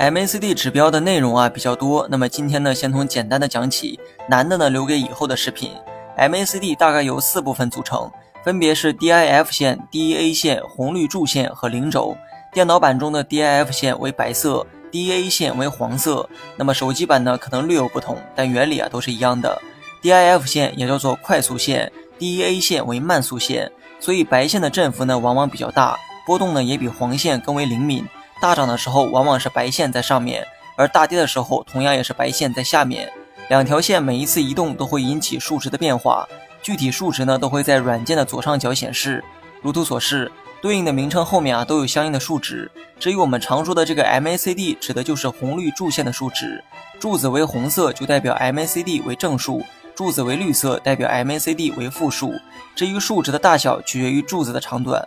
MACD 指标的内容啊比较多，那么今天呢，先从简单的讲起，难的呢留给以后的视频。MACD 大概由四部分组成，分别是 DIF 线、DEA 线、红绿柱线和零轴。电脑版中的 DIF 线为白色，DEA 线为黄色。那么手机版呢可能略有不同，但原理啊都是一样的。DIF 线也叫做快速线，DEA 线为慢速线。所以白线的振幅呢往往比较大，波动呢也比黄线更为灵敏。大涨的时候，往往是白线在上面；而大跌的时候，同样也是白线在下面。两条线每一次移动都会引起数值的变化，具体数值呢都会在软件的左上角显示。如图所示，对应的名称后面啊都有相应的数值。至于我们常说的这个 MACD，指的就是红绿柱线的数值。柱子为红色，就代表 MACD 为正数；柱子为绿色，代表 MACD 为负数。至于数值的大小，取决于柱子的长短。